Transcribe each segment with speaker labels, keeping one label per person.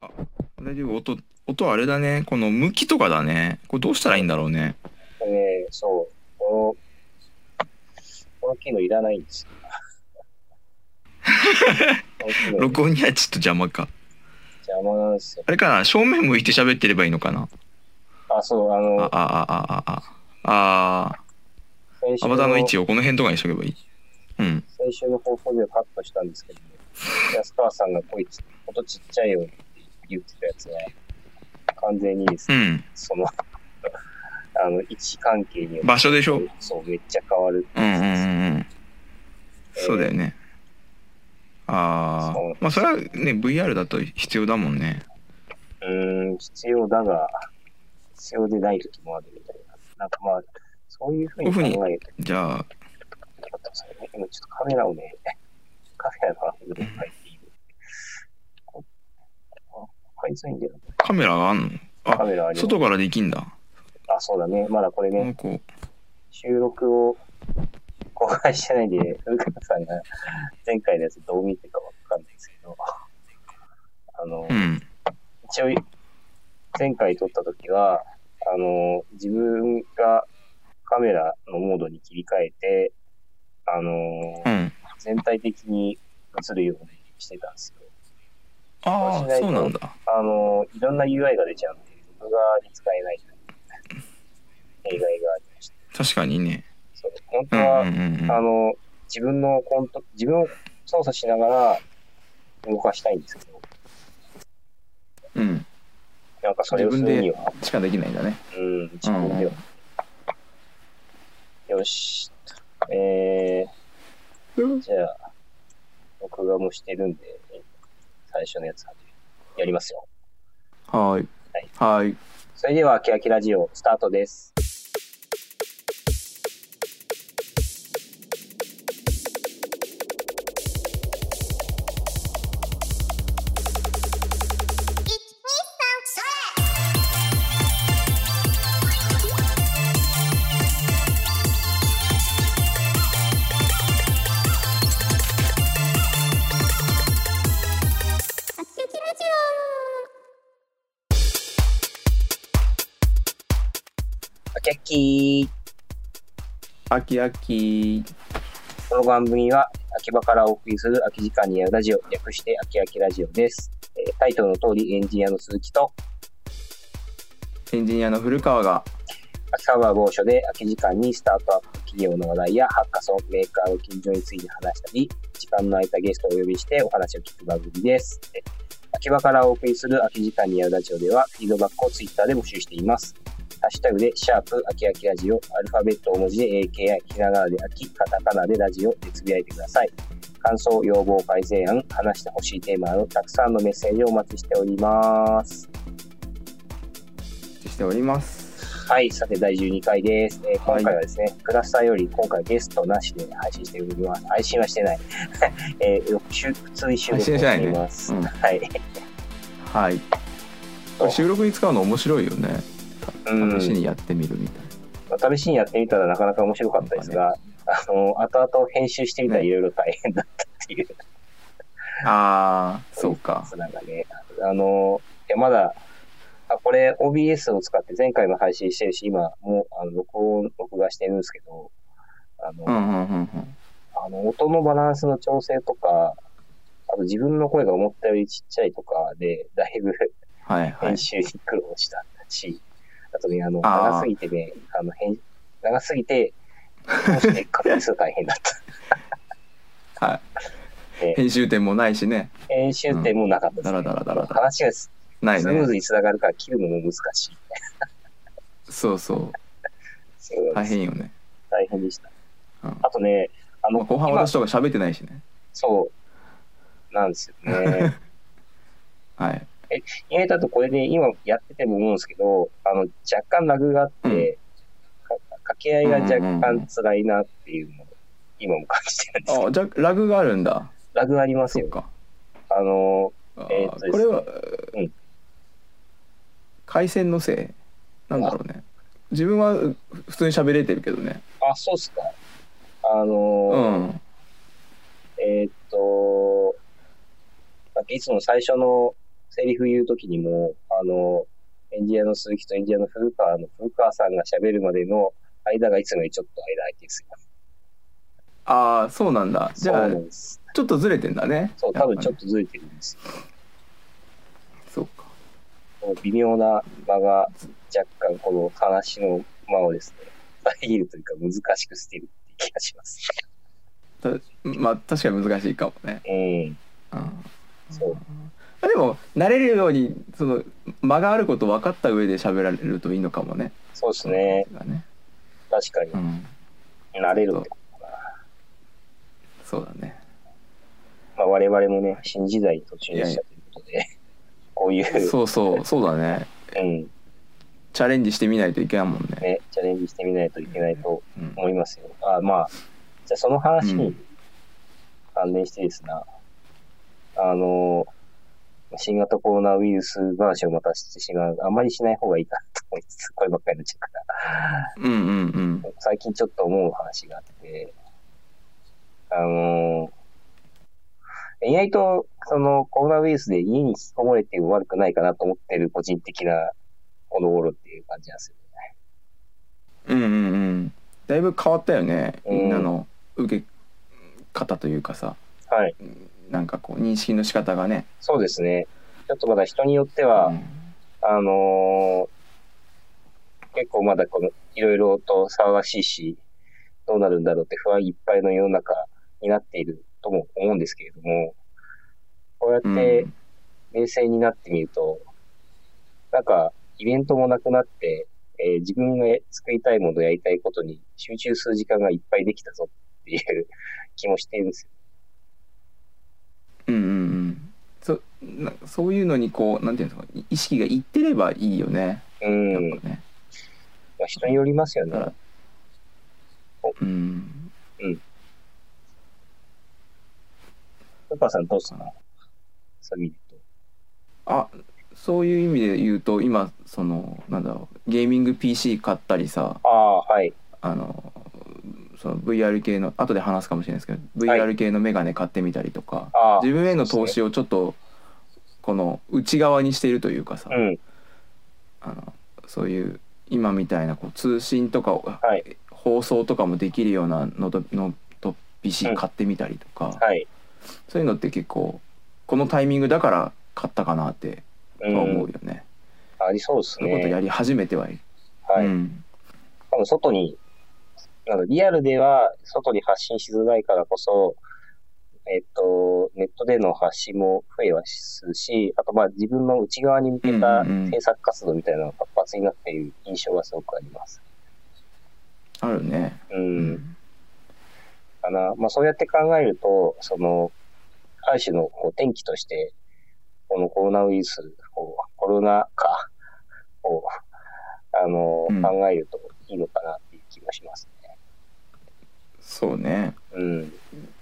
Speaker 1: 大丈夫？音音あれだね。この向きとかだね。これどうしたらいいんだろうね。
Speaker 2: ね、そう、この、この機能いらないんです。よ。
Speaker 1: 録音にはちょっと邪魔か。
Speaker 2: 邪魔なんですよ。
Speaker 1: あれかな？正面向いて喋ってればいいのかな？
Speaker 2: あ、そう、あ
Speaker 1: あ
Speaker 2: の、
Speaker 1: ああああああアバターの位置をこの辺とかにしとけばいいうん
Speaker 2: 先週の放送ではカットしたんですけど、ね、安川さんがこいつ、音ちっちゃいよって言ってたやつは、完全にですね、
Speaker 1: うん。
Speaker 2: その、あの、位置関係によって
Speaker 1: 場所でしょ？
Speaker 2: そう、めっちゃ変わる。
Speaker 1: うんうんうんうん。そうだよね。ああまあそれはね VR だと必要だもんね。
Speaker 2: うーん、必要だが、必要でない時もあるみたいな。なんかまあ、そういうふうに考えて。
Speaker 1: じゃあ。
Speaker 2: 今ちょっとカメラをね、カメラのアングいる。こあ、変えづらいんだよ。な。
Speaker 1: カメラがあんの？あ
Speaker 2: カメラあ
Speaker 1: 外からできんだ。
Speaker 2: あ、そうだね。まだこれね、収録を公開してないんで、古川さんが前回のやつどう見てかわかんないですけど、あの、
Speaker 1: うん。
Speaker 2: 一応、前回撮った時は、あの、自分がカメラのモードに切り替えて、あの、
Speaker 1: うん。
Speaker 2: 全体的に映るようにしてたんですよ。
Speaker 1: ああそうなんだ。
Speaker 2: あの、いろんな UI が出ちゃうんで、僕がに使えない弊害がありました。
Speaker 1: 確かにね。
Speaker 2: そう。本当
Speaker 1: うん
Speaker 2: は、
Speaker 1: うんうんうん。
Speaker 2: あの、自分のコント、自分を操作しながら動かしたいんですけど、
Speaker 1: うん。
Speaker 2: なんかそれをするには、
Speaker 1: しかできないんだね。
Speaker 2: うん、自分では。よし。えー、じゃあ、録画もしてるんで、最初のやつやりますよ。
Speaker 1: はーい
Speaker 2: はい
Speaker 1: はーい
Speaker 2: それでは、あきあきラジオ、スタートです。あきあきこの番組は、秋葉からお送りする空き時間にやるラジオ、略して秋秋ラジオです。えータイトルの通り、エンジニアの鈴木と、
Speaker 1: エンジニアの古川が
Speaker 2: 秋葉原某所で空き時間にスタートアップ企業の話題やハッカソン、メーカーの近所について話したり、時間の空いたゲストをお呼びしてお話を聞く番組です。え秋葉からお送りする空き時間にやるラジオでは、フィードバックをツイッターで募集しています。ハッシュタグで、シャープ、秋秋ラジオ、アルファベット大文字で AKI、ひらがなで秋、カタカナでラジオでつぶやいてください。感想、要望、改善案、話してほしいテーマなど、たくさんのメッセージをお待ちしております。
Speaker 1: しております
Speaker 2: はい、さて第12回です。えー
Speaker 1: はい
Speaker 2: 今回はですね、クラスターより今回ゲストなしで配信しております。配信はしてない。えー、週普通に収録をしています。
Speaker 1: 配信
Speaker 2: はい。
Speaker 1: はい収録に使うの面白いよね
Speaker 2: うん
Speaker 1: 試しにやってみるみたい
Speaker 2: まあ試しにやってみたらなかなか面白かったですが、あの、後々編集してみたらいろいろ大変だったっていう。
Speaker 1: なあーそうか。
Speaker 2: なんかね、あの、いやまだ、あ、これ OBS を使って前回も配信してるし、今もうあの録音、録画してるんですけど、あの、
Speaker 1: うんうんうんうん。
Speaker 2: あの、音のバランスの調整とか、あと自分の声が思ったよりちっちゃいとかで、だいぶ
Speaker 1: はいはい。
Speaker 2: 編集に苦労したし、あとね、あの、長すぎてね、あの、編長すぎて、どうして確認するの大変だった。
Speaker 1: はい。
Speaker 2: で
Speaker 1: 編集点もないしね。
Speaker 2: 編集点もなかったです、ね。
Speaker 1: うん。だらだらだらだら
Speaker 2: 話がス
Speaker 1: ないね。
Speaker 2: ムーズに繋がるから切るのも難しい。
Speaker 1: そうそう。
Speaker 2: そう
Speaker 1: 大変よね、
Speaker 2: 大変でした。
Speaker 1: うん。
Speaker 2: あとね、あの、
Speaker 1: まあ、後半
Speaker 2: 今
Speaker 1: 私とか喋ってないしね。
Speaker 2: そう、なんですよね。
Speaker 1: はい
Speaker 2: 意外とあとこれで今やってても思うんですけど、あの、若干ラグがあって、か掛け合いが若干辛いなっていうのを今も感じてるんですけど、
Speaker 1: あじゃあラグがあるんだ。
Speaker 2: ラグありますよ。あの、えーっとね。
Speaker 1: これは、
Speaker 2: うん。
Speaker 1: 回線のせい？なんだろうね。自分はう普通に喋れてるけどね。
Speaker 2: あ、そうっすか。あ
Speaker 1: う
Speaker 2: の、
Speaker 1: ん。
Speaker 2: えーっと、いつも最初のセリフ言うときにも、あの、エンジニアの鈴木とエンジニアの古川の古川さんが喋るまでの間がいつもよりちょっと間空いてるんですよ。
Speaker 1: ああそうなんだじゃあ。ちょっとずれてんだね
Speaker 2: そう、多分ちょっ
Speaker 1: と
Speaker 2: とずれてるんですよ。
Speaker 1: そうか
Speaker 2: 微妙な間が若干この話の間をですね、遮るというか難しくしてるって気がします。
Speaker 1: たまあ確かに難しいかもね
Speaker 2: うん。
Speaker 1: うん
Speaker 2: そう。
Speaker 1: まあでも慣れるようにその間があること分かった上で喋られるといいのかもね。
Speaker 2: そうですね。
Speaker 1: ね。
Speaker 2: 確かに。
Speaker 1: う。ん。
Speaker 2: 慣れる。ってことかな。
Speaker 1: そうだね。
Speaker 2: まあ、我々もね、新時代に突入したということで、こういう、
Speaker 1: そうそう。そうだね。
Speaker 2: うん、
Speaker 1: チャレンジしてみないといけないもんね。
Speaker 2: ね、チャレンジしてみないといけないと
Speaker 1: うん。
Speaker 2: 思いますよ。あまあ、じゃあその話に
Speaker 1: うん。
Speaker 2: 関連してですな、あの、新型コロナウイルス話をまたしてしまう。あんまりしない方がいいかなと思いつつ、こればっかりになっちゃうから。
Speaker 1: うんうんうん
Speaker 2: 最近ちょっと思う話があって、あの、意外と、そのコロナウイルスで家に引きこもれても悪くないかなと思ってる個人的なこの頃っていう感じなんですよね。
Speaker 1: うんうんうんだいぶ変わったよね
Speaker 2: うん
Speaker 1: みんなの受け方というかさ
Speaker 2: はい。
Speaker 1: なんかこう認識の仕方がね
Speaker 2: そうですね。ちょっとまだ人によっては、
Speaker 1: うん
Speaker 2: あのー結構まだこの、いろいろと騒がしいし、どうなるんだろうって不安いっぱいの世の中になっているとも思うんですけれども、こうやって冷静になってみると、なんか、イベントもなくなって、えー自分が作りたいものやりたいことに集中する時間がいっぱいできたぞっていう気もしてるんですよ。
Speaker 1: うんうんうん。そなそういうのにこうなんていうんですか意識がいってればいいよね。
Speaker 2: うん。
Speaker 1: やっぱね。
Speaker 2: まあ、人によりますよね。
Speaker 1: だか。らうん。
Speaker 2: ルカさんどうすか？そういう意味で言う
Speaker 1: あそういう意味で言うと今そのなんだろうゲーミング PC 買ったりさ。
Speaker 2: あ、はい。
Speaker 1: あのその VR 系の後で話すかもしれないですけど
Speaker 2: はい
Speaker 1: VR 系のメガネ買ってみたりとか、自分への投資をちょっとこの内側にしているというかさ、
Speaker 2: うん。
Speaker 1: あのそういう今みたいなこう通信とかを、
Speaker 2: はい。
Speaker 1: 放送とかもできるようなノートノート PC 買ってみたりとか、
Speaker 2: はい。
Speaker 1: そういうのって結構このタイミングだから買ったかなって思う
Speaker 2: ん。
Speaker 1: よね。
Speaker 2: ありそうです
Speaker 1: そういうことや
Speaker 2: ね。
Speaker 1: り始めてはいる。
Speaker 2: はい。
Speaker 1: うん
Speaker 2: 多分外に、なんかリアルでは外に発信しづらいからこそ、えっと、ネットでの発信も増えはするし、あとまあ自分の内側に向けた制作活動みたいなのが活発になっている印象がすごくあります。
Speaker 1: あるね。
Speaker 2: う。。
Speaker 1: うん
Speaker 2: かな。まあそうやって考えると、その、ある種のこう転機として、このコロナウイルスを、コロナ禍を、あの、
Speaker 1: うん
Speaker 2: 考えるといいのかなっていう気がしますね。
Speaker 1: そうね。
Speaker 2: うん。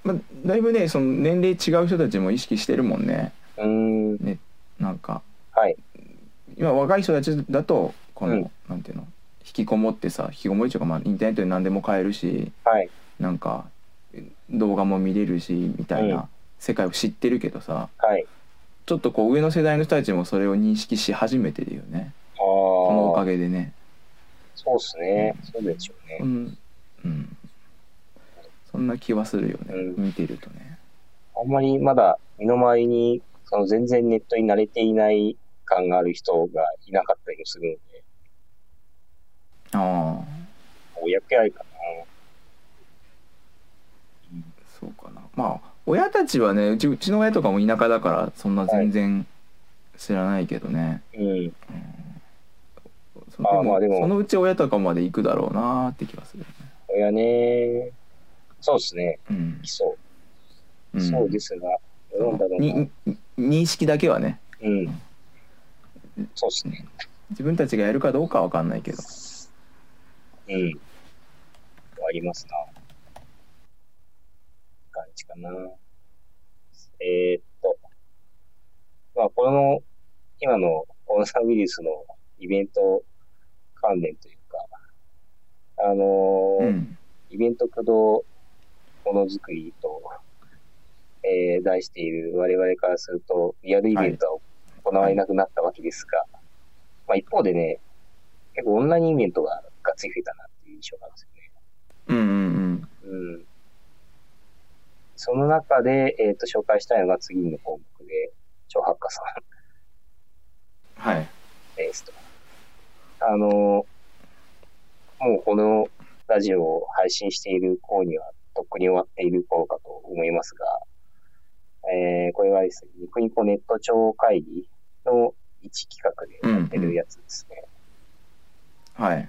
Speaker 1: まあ、だいぶねその年齢違う人たちも意識してるもんね。
Speaker 2: うーん。
Speaker 1: なんか
Speaker 2: はい。
Speaker 1: 今若い人たちだとこの、
Speaker 2: うん
Speaker 1: なんていうの？引きこもってさ引きこもりとか、まあ、インターネットで何でも買えるし
Speaker 2: はい。
Speaker 1: なんか動画も見れるしみたい
Speaker 2: うん
Speaker 1: な世界を知ってるけどさ
Speaker 2: はい。
Speaker 1: ちょっとこう上の世代の人たちもそれを認識し始めてるよね
Speaker 2: あ
Speaker 1: このおか
Speaker 2: あ、
Speaker 1: げでね。
Speaker 2: そうですね。そうでしょうね。
Speaker 1: うん、うん、そんな気はするよね、
Speaker 2: うん。
Speaker 1: 見てるとね。
Speaker 2: あんまりまだ身の回りに、その全然ネットに慣れていない感がある人がいなかったりもするので、
Speaker 1: ああ。
Speaker 2: お役やるかな。
Speaker 1: そうかな。まあ親たちはねうちうちの親とかも田舎だからそんな全然知らないけどね、
Speaker 2: うん。
Speaker 1: そでも
Speaker 2: あーまあでも。
Speaker 1: そのうち親とかまで行くだろうなーって気がするよね。
Speaker 2: 親ね、そうですね。
Speaker 1: うん
Speaker 2: いそう。
Speaker 1: うん
Speaker 2: そうですが、なんだろう
Speaker 1: 認識だけはね
Speaker 2: うん。そうですね。
Speaker 1: 自分たちがやるかどうかは分かんないけど
Speaker 2: うん。ありますな。感じかな。えー、っと。まあ、この、今のコロナウイルスのイベント関連というか、あのー
Speaker 1: うん
Speaker 2: イベント駆動ものづくりと、えー題している我々からすると、リアルイベントは行われなくなったわけですが、まあ一方でね、結構オンラインイベントががっつり増えたなっていう印象なんですよね。
Speaker 1: うんうん
Speaker 2: うん。その中で、えっ、と、紹介したいのが次の項目で、超ハッカさん
Speaker 1: はい
Speaker 2: ですと。あの、もうこのラジオを配信している頃には、とっくに終わっている頃かと思いますが、えー、これはですね、ニコニコネット庁会議の一企画でやってるやつですね。
Speaker 1: はい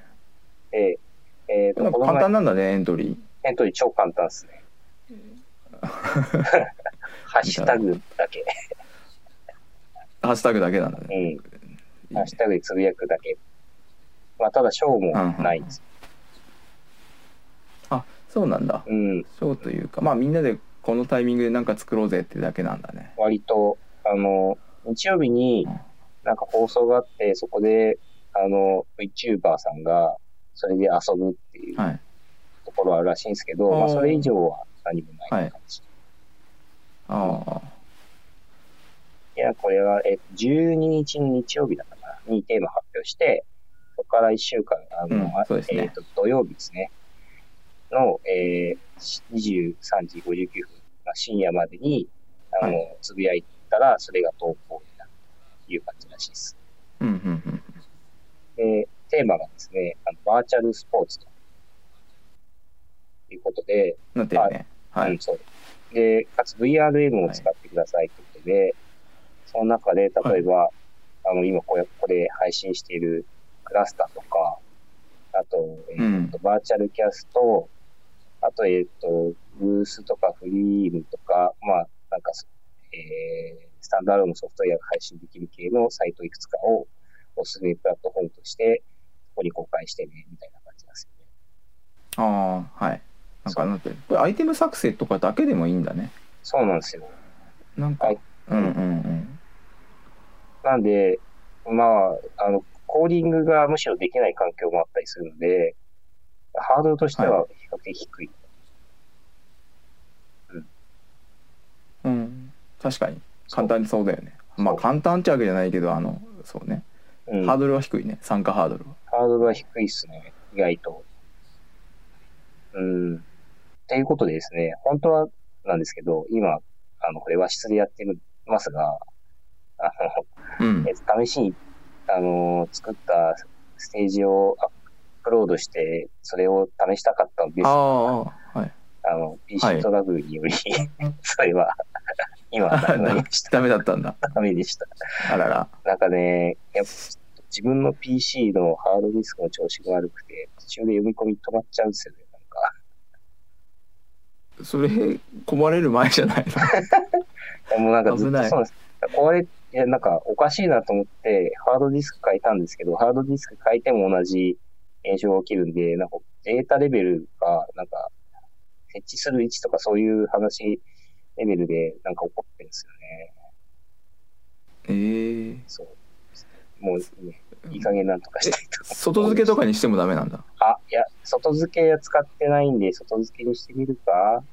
Speaker 2: で、えっ、と、
Speaker 1: 簡単なんだねエントリ
Speaker 2: エントリー超簡単ですね。ハッシュタグだけ。
Speaker 1: ーハッシュタグだけなんだ
Speaker 2: う
Speaker 1: ね
Speaker 2: ん。ハッシュタグでつぶやくだけ。まあ、ただ、賞もないんです。
Speaker 1: あそうなんだ。
Speaker 2: うん。
Speaker 1: そうというかまあみんなでこのタイミングでなんか作ろうぜってだけなんだね。
Speaker 2: 割と、あの、日曜日に
Speaker 1: うん。
Speaker 2: なんか放送があって、そこで、あの、VTuber さんが、それで遊ぶっていう
Speaker 1: はい。
Speaker 2: ところはあるらしいんですけど、
Speaker 1: あー。
Speaker 2: まあ、それ以上は何もない感じ。
Speaker 1: ああ
Speaker 2: い、や、これは、えっと、12日の日曜日だったかな、にテーマ発表して、そこから1週間、あの、
Speaker 1: うんね。
Speaker 2: えっと、土曜日ですね、の、えー、23時59分、まあ、深夜までに、あの、
Speaker 1: は
Speaker 2: つぶやいたら、それが投稿になるという感じらしいです。
Speaker 1: うんうんうん
Speaker 2: で、テーマがですね、あのバーチャルスポーツということで、
Speaker 1: なってるね。は
Speaker 2: うん、
Speaker 1: い
Speaker 2: そう。で、かつ VRM を使ってくださいということで、その中で、例えば、あの、今これ、これ配信しているクラスターとか、あと、えーとバーチャルキャスト、あと、えっ、と、ブースとかフリームとか、まあ、なんか、えー、スタンダードのソフトウェアが配信できる系のサイトいくつかをおすすめプラットフォームとして、ここに公開してね、みたいな感じなんですよね。
Speaker 1: ああはい。なんかなってるこれアイテム作成とかだけでもいいんだね。
Speaker 2: そうなんですよ。
Speaker 1: なんか
Speaker 2: はい。
Speaker 1: うんうんうん。
Speaker 2: なんで、まあ、あの、コーディングがむしろできない環境もあったりするので、ハードルとしては比較的低い。
Speaker 1: うん。確かに。簡単にそうだよね。まあ簡単ってわけじゃないけどあのそうね。
Speaker 2: うん、
Speaker 1: ハードルは低いね。参加ハードルは。
Speaker 2: ハードルは低いですね、意外と。うん。ということでですね、本当はなんですけど、今、あの、これ和室でやってますが、あ
Speaker 1: うん。
Speaker 2: の、えっと試しに、あの、作ったステージをアップロードして、それを試したかったんです
Speaker 1: あ
Speaker 2: が、
Speaker 1: あはい
Speaker 2: あの、PC トラブルにより、それは、今、ダメでした。
Speaker 1: ダメだったんだ
Speaker 2: ダメでした。
Speaker 1: あらら
Speaker 2: なんかね、やっぱ自分の PC のハードディスクの調子が悪くて、途中で読み込み止まっちゃうんですよね、なんか。
Speaker 1: それ壊れる前じゃないの？
Speaker 2: もうなんかずっ
Speaker 1: 危ない
Speaker 2: とそうです。壊れ、いや、なんかおかしいなと思って、ハードディスク変えたんですけど、ハードディスク変えても同じ現象が起きるんで、なんかデータレベルが、なんか、設置する位置とかそういう話レベルでなんか起こってるんですよね。
Speaker 1: ええ
Speaker 2: そう。もうね、いい加減なんとかしたいと。
Speaker 1: 外付けとかにしてもダメなんだ
Speaker 2: あ、いや、外付けは使ってないんで、外付けにしてみるか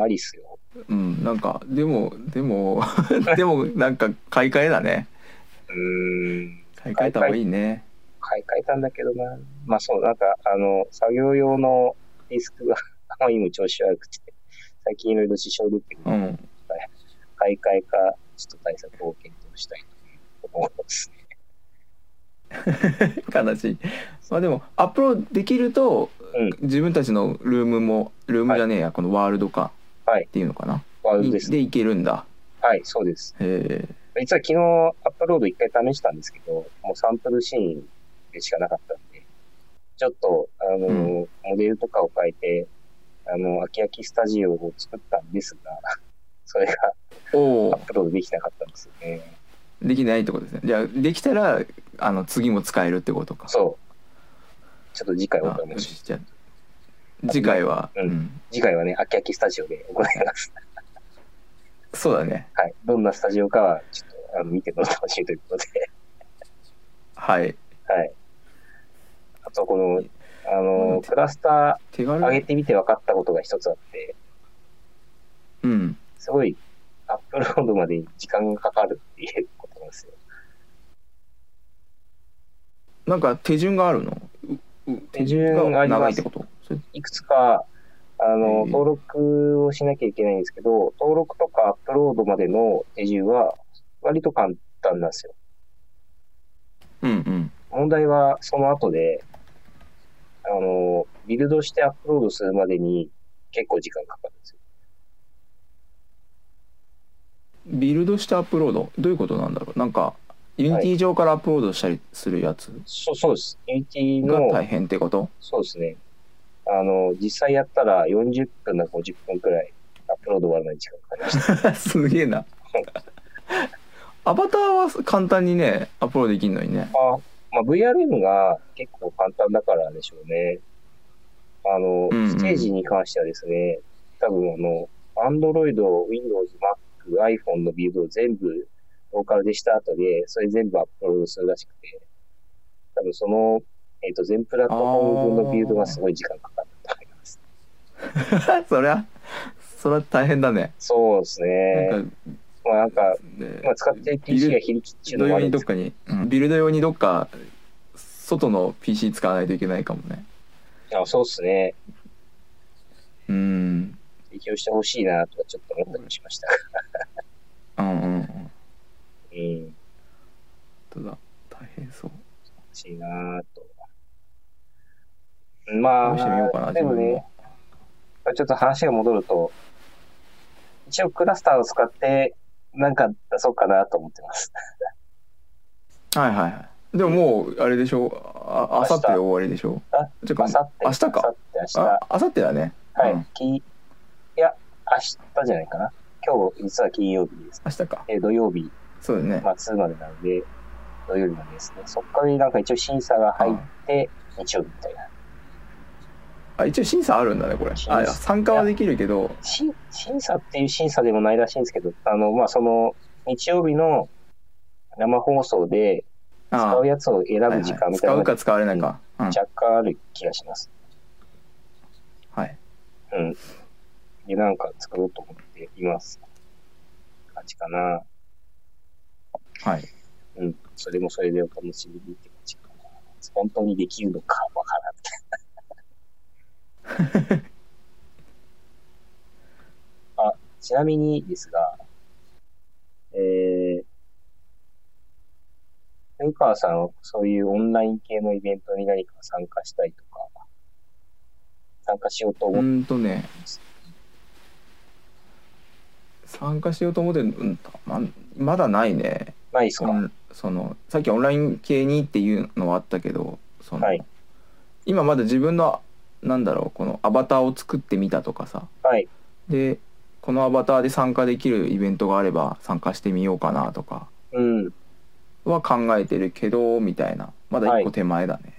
Speaker 2: ありっすよ。
Speaker 1: うんなんかでもでも でもなんか買い替えだね
Speaker 2: うーん。
Speaker 1: 買い替えた方がいいね
Speaker 2: 買い替えたんだけどな。まあそう、なんか、あの、作業用のディスクが あまりにも調子悪くて、最近いろいろ支障出てるので、
Speaker 1: うん
Speaker 2: 買い替えか、ちょっと対策を検討したいと思いますね。
Speaker 1: 悲しいまあでもアップロードできると
Speaker 2: うん、
Speaker 1: 自分たちのルームもルームじゃねえや、このワールドか
Speaker 2: はい
Speaker 1: っていうのかな、
Speaker 2: ワールドです。
Speaker 1: でいけるんだ
Speaker 2: はい、そうです。
Speaker 1: へえ
Speaker 2: 実は昨日アップロード一回試したんですけど、もうサンプルシーンでしかなかったんで、ちょっと、あの、
Speaker 1: うん
Speaker 2: モデルとかを変えて、あの、アキアキスタジオを作ったんですが、それがアップロードできなかったんですよね。
Speaker 1: できないってことですねじゃあできたらあの次も使えるってことか
Speaker 2: そう。ちょっと次回お
Speaker 1: あ
Speaker 2: 楽し
Speaker 1: じゃあ次回は、
Speaker 2: うん
Speaker 1: うん
Speaker 2: 次回はね、アキアキスタジオで行います。
Speaker 1: そうだね
Speaker 2: はい。どんなスタジオかは、ちょっと、あの、見てのお楽しみということで。
Speaker 1: はい
Speaker 2: はい。あと、この、あ
Speaker 1: ま
Speaker 2: の、
Speaker 1: だ
Speaker 2: クラスター上げてみて分かったことが一つあって、
Speaker 1: うん。
Speaker 2: すごい、アップロードまでに時間がかかるっていうことなんですよ。
Speaker 1: なんか手順があるの？
Speaker 2: 手順が
Speaker 1: 長いってこと？
Speaker 2: いくつか、あの、
Speaker 1: ええ
Speaker 2: 登録をしなきゃいけないんですけど、登録とかアップロードまでの手順は割と簡単なんですよ。
Speaker 1: うんうん。
Speaker 2: 問題はその後で、あの、ビルドしてアップロードするまでに結構時間かかるんですよ。
Speaker 1: ビルドしてアップロード？どういうことなんだろう？なんか Unity 上からアップロードしたりするやつ？
Speaker 2: そう、そうです。 Unity の、
Speaker 1: が大変ってこと？
Speaker 2: そうですね。あの、実際やったら40分か50分くらいアップロード終わるのに時間かかりました。
Speaker 1: すげえなアバターは簡単にねアップロードできるのにね
Speaker 2: あまあ、VRM が結構簡単だからでしょうね。あの、
Speaker 1: うんうん
Speaker 2: ステージに関してはですね、多分あの、Android、Windows、Mac、iPhone のビルドを全部ローカルでした後で、それ全部アップロードするらしくて、多分その、えっ、と、全プラットフォーム分のビルドがすごい時間かかったと思います。
Speaker 1: そりゃそれは大変だね
Speaker 2: そうですね。まあなんか、
Speaker 1: ね
Speaker 2: まあ、使ってる PC が非力っていうの
Speaker 1: ビルド用
Speaker 2: もあるんですけ
Speaker 1: にどっかに、うんビルド用にどっか外の PC 使わないといけないかもね
Speaker 2: ど、あそうですね。
Speaker 1: うん
Speaker 2: 提供してほしいなとかちょっと思ったりもしました。
Speaker 1: うんうんうん
Speaker 2: うん。
Speaker 1: 本当だ大変そう
Speaker 2: 欲しいなぁと。まあ、
Speaker 1: な
Speaker 2: でもねちょっと話が戻ると、一応クラスターを使って、なんか出そうかなと思ってます。
Speaker 1: はいはいはいでももうあれでしょ？ああさってで終わりでしょ？
Speaker 2: あ
Speaker 1: てか
Speaker 2: 明後日。
Speaker 1: 明日か？
Speaker 2: 明後日、明日。
Speaker 1: ああさってだね
Speaker 2: はい。
Speaker 1: うん
Speaker 2: きいや、明日じゃないかな。今日、実は金曜日です。
Speaker 1: 明日か
Speaker 2: えー土曜日
Speaker 1: そうだね
Speaker 2: 末までなので、土曜日までですね。そっからなんか一応審査が入って、日曜日みたいな。
Speaker 1: あ一応審査あるんだねこれあ参加はできるけど
Speaker 2: 審審査っていう審査でもないらしいんですけど、あの、まあ、その、日曜日の生放送で使
Speaker 1: あ
Speaker 2: うやつを選ぶ時間みたいなのが
Speaker 1: 使うか使われないかうん
Speaker 2: 若干ある気がします。
Speaker 1: はい
Speaker 2: うん。で、なんか作ろうと思っています。感じかな。
Speaker 1: はい
Speaker 2: うん。それもそれでお楽しみにって感じかな。本当にできるのかわからん。あ、ちなみにですが、えー、古川さんはそういうオンライン系のイベントに何か参加したいとか、参加しようと
Speaker 1: う
Speaker 2: 思って。
Speaker 1: んとね。参加しようと思ってるうんままだないね。
Speaker 2: ないですか、
Speaker 1: そのさっきオンライン系にっていうのはあったけどその、
Speaker 2: はい。
Speaker 1: 今まだ自分のなんだろうこのアバターを作ってみたとかさ。
Speaker 2: はい。
Speaker 1: でこのアバターで参加できるイベントがあれば参加してみようかなとか。
Speaker 2: うん。
Speaker 1: は考えてるけどみたいな。まだ一個手前だね、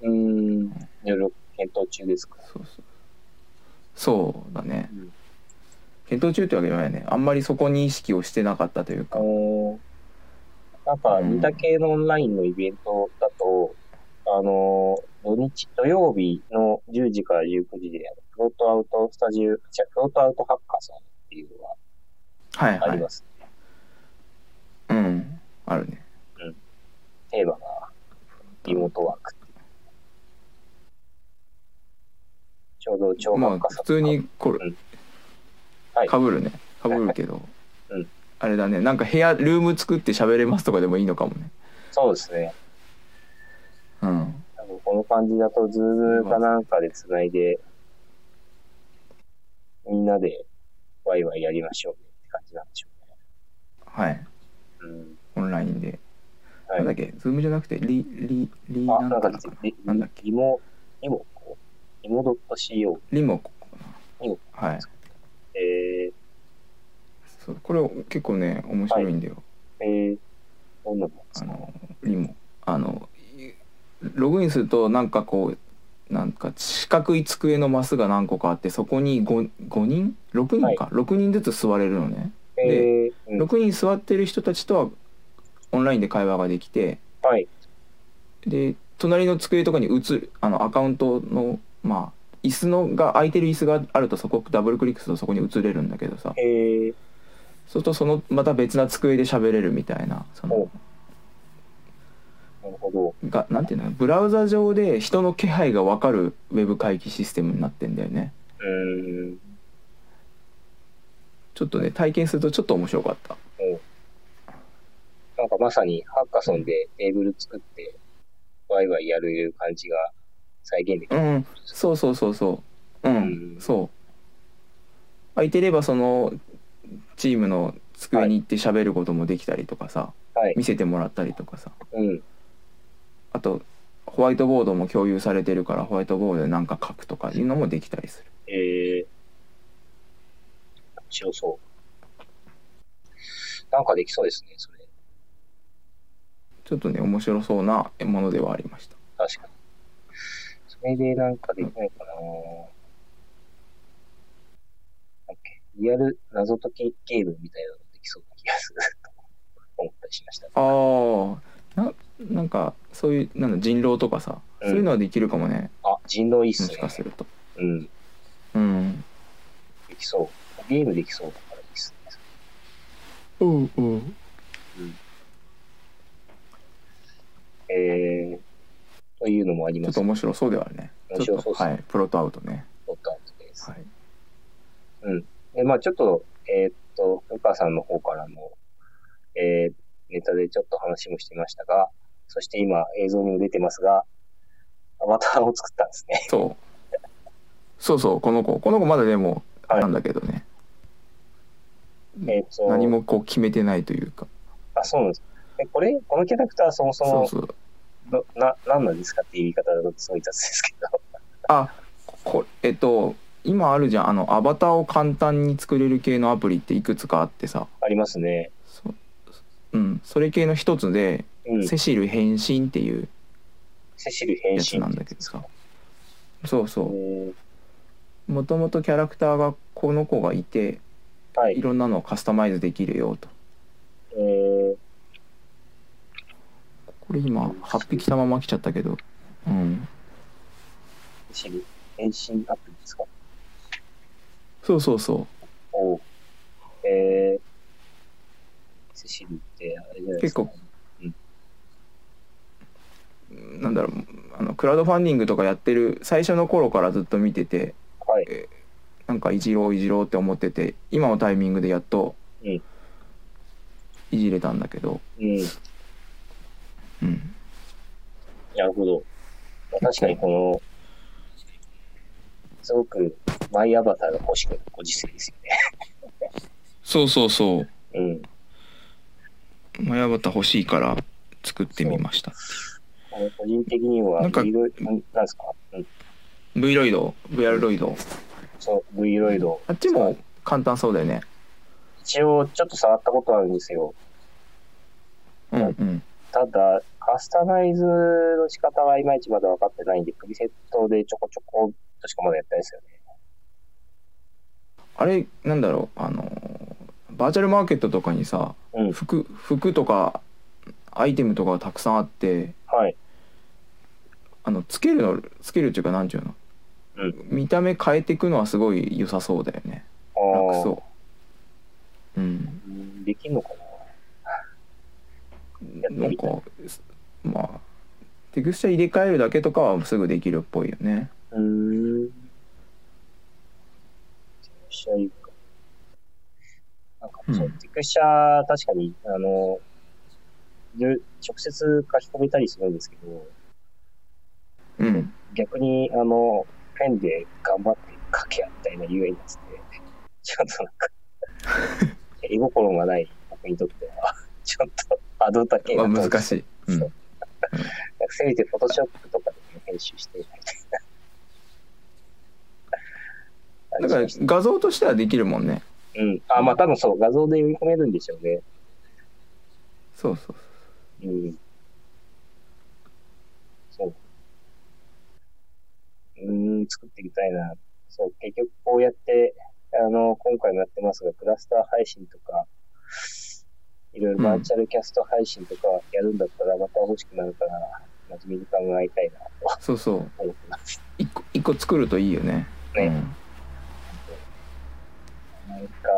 Speaker 2: うーん。いろいろ検討中ですか。
Speaker 1: そうそう。そうだね。
Speaker 2: うん。
Speaker 1: 検討中ってわけじゃないね。あんまりそこに意識をしてなかったというか。
Speaker 2: なんか、似た系のオンラインのイベントあのー、土日、土曜日の10時から19時で、フロートアウトスタジオ、違うフロートアウトハッカーさんっていうのは
Speaker 1: はいはい。
Speaker 2: あります。
Speaker 1: うんあるね。
Speaker 2: テーマが、リモートワーク。ちょうど超ハ
Speaker 1: まあ普通にこれ
Speaker 2: うん。はい。
Speaker 1: かぶるね。かぶるけど、
Speaker 2: うん。
Speaker 1: あれだね。なんか部屋ルーム作って喋れますとかでもいいのかもね。
Speaker 2: そうですね。
Speaker 1: うん。
Speaker 2: この感じだと、ズームかなんかで繋いで、みんなでワイワイやりましょうねって感じなんでしょ
Speaker 1: はい、
Speaker 2: うね。
Speaker 1: オンラインで、
Speaker 2: うん。はい。
Speaker 1: なんだっけ？ズームじゃなくてリリリ
Speaker 2: あ、
Speaker 1: な
Speaker 2: なん
Speaker 1: だかな？
Speaker 2: リ、
Speaker 1: なんだっけ？
Speaker 2: リモ、リモコリモドット CO。
Speaker 1: リモコか
Speaker 2: リモ
Speaker 1: なはい。
Speaker 2: え
Speaker 1: そうこれ結構ね面白いんだよ、
Speaker 2: ー、えー、どんなの
Speaker 1: あのリモあのログインするとなんかこうなんか四角い机のマスが何個かあってそこに 5, 5人？6人か、6人ずつ座れるのね。
Speaker 2: えー、うん。
Speaker 1: 6人座ってる人たちとはオンラインで会話ができて
Speaker 2: はい。
Speaker 1: で隣の机とかに移るあのアカウントのまあ椅子のが空いてる椅子があるとそこダブルクリックするとそこに移れるんだけどさ。
Speaker 2: えー、
Speaker 1: そうするとそのまた別な机で喋れるみたいなその
Speaker 2: おなるほど。
Speaker 1: がなんていうの？ブラウザ上で人の気配が分かるウェブ会議システムになってんだよね。
Speaker 2: うー。ん。
Speaker 1: ちょっとね体験するとちょっと面白かった。
Speaker 2: おなんかまさにハッカソンでテーブル作って、ワイワイやれる感じが再現できる。
Speaker 1: うん。そうそうそうそう。うん、
Speaker 2: うん。
Speaker 1: そう。空いてればそのチームの机に行って喋ることもできたりとかさ、
Speaker 2: はい。
Speaker 1: 見せてもらったりとかさ。
Speaker 2: うん。
Speaker 1: あとホワイトボードも共有されてるからホワイトボードで何か書くとかいうのもできたりする
Speaker 2: えー、面白そう。なんかできそうですね、それ。
Speaker 1: ちょっとね面白そうなものではありました
Speaker 2: 確かに。それでなんかできないかななんリアル謎解きゲームみたいなのできそうな気がすると 思ったりしました。
Speaker 1: ああななんかそういうなんだ人狼とかさ、
Speaker 2: うん
Speaker 1: そういうのはできるかもね
Speaker 2: あ、人狼いいっ
Speaker 1: も
Speaker 2: すね。
Speaker 1: しかすると
Speaker 2: うん。
Speaker 1: うん
Speaker 2: できそう。ゲームできそうだからいいっすね。
Speaker 1: うんうん
Speaker 2: えー、というのもあります
Speaker 1: ちょっと。面白そうではあるね
Speaker 2: 面白そうっすね
Speaker 1: はいプロトアウトね
Speaker 2: ポットアウトです。
Speaker 1: はい
Speaker 2: で、まあちょっと、えーっと、古川さんの方からの、えー、ネタでちょっと話もしてましたが、そして今映像にも出てますが、アバターを作ったんですね。
Speaker 1: そう。そうそうこの子。この子まだでもあ
Speaker 2: はい。
Speaker 1: れなんだけどね、
Speaker 2: えーっと、
Speaker 1: 何もこう決めてないというか。
Speaker 2: あ、そうなんです。え、これ、このキャラクターはそもそも、
Speaker 1: そうそう。
Speaker 2: どな、何なんですかっていう言い方だとすごい雑ですけど。
Speaker 1: あこえっと今あるじゃん。あのアバターを簡単に作れる系のアプリっていくつかあってさ。
Speaker 2: ありますね。
Speaker 1: そ,、うん、それ系の一つで、
Speaker 2: うん。
Speaker 1: セシル変身っていう
Speaker 2: セシル変身。
Speaker 1: やつなんだけどさ。そうそ
Speaker 2: え
Speaker 1: う。もともとキャラクターがこの子がいて
Speaker 2: ーはい。い。
Speaker 1: ろんなのをカスタマイズできるよと。
Speaker 2: えー、
Speaker 1: これ今8匹たまま来ちゃったけど。うん。
Speaker 2: セシル変身アプリですか？
Speaker 1: そうそうそう。
Speaker 2: おう。えー、セシルってあれじゃないですか。
Speaker 1: 結なんだろうあのクラウドファンディングとかやってる最初の頃からずっと見てて
Speaker 2: はい。
Speaker 1: なんかいじろういじろうって思ってて今のタイミングでやっと
Speaker 2: うん
Speaker 1: いじれたんだけど、
Speaker 2: うん。
Speaker 1: うん、
Speaker 2: なるほど。まあ確かにこの、すごくマイアバターが欲しくなるご時世ですよね。
Speaker 1: そうそうそう
Speaker 2: うん。
Speaker 1: マヤバタ欲しいから作ってみました
Speaker 2: 個人的には、
Speaker 1: なんか
Speaker 2: なんですか、うん、
Speaker 1: V ロイド？VR ロイド？
Speaker 2: そう、V ロイド。
Speaker 1: あっちも簡単そうだよね
Speaker 2: 一応ちょっと触ったことあるんですよ。
Speaker 1: うんうん
Speaker 2: ただ、カスタマイズの仕方はいまいちまだ分かってないんで、プリセットでちょこちょことしかまだやってないですよね。
Speaker 1: あれなんだろうあのバーチャルマーケットとかにさ
Speaker 2: うん。
Speaker 1: 服服とかアイテムとかがたくさんあって
Speaker 2: はい。
Speaker 1: あのつけるのつけるっていうかなんていうの、
Speaker 2: うん。
Speaker 1: 見た目変えていくのはすごい良さそうだよね。楽そう。うん。
Speaker 2: うんできんのかな？
Speaker 1: なんかまあテクスチャ入れ替えるだけとかはすぐできるっぽいよね。
Speaker 2: うーん。テクスチャいいか。なんかそう、
Speaker 1: うん。
Speaker 2: テクスチャ確かに、あの、で直接書き込めたりするんですけど、
Speaker 1: うん
Speaker 2: 逆に、あの、ペンで頑張って書けやみたいな UI になってて、ちょっとなんか、絵心がない僕にとっては、ちょっとハードル高いな
Speaker 1: まあ
Speaker 2: と思って
Speaker 1: 難しい、うん
Speaker 2: そうなんかせめてフォトショップとかでも編集してみたいな。
Speaker 1: だから画像としてはできるもんね
Speaker 2: うん。あ、まあ多分そう、画像で読み込めるんでしょうね。
Speaker 1: そうそう
Speaker 2: うん。そう。うーん、作ってみたいな。そう、結局こうやって、あの、今回もやってますが、クラスター配信とか、いろいろバーチャルキャスト配信とかやるんだったら、また欲しくなるから、真面目に考えたいなと。
Speaker 1: そうそう。
Speaker 2: 思ってます。
Speaker 1: 一個一個作るといいよね。
Speaker 2: ね。
Speaker 1: うん。
Speaker 2: なんか、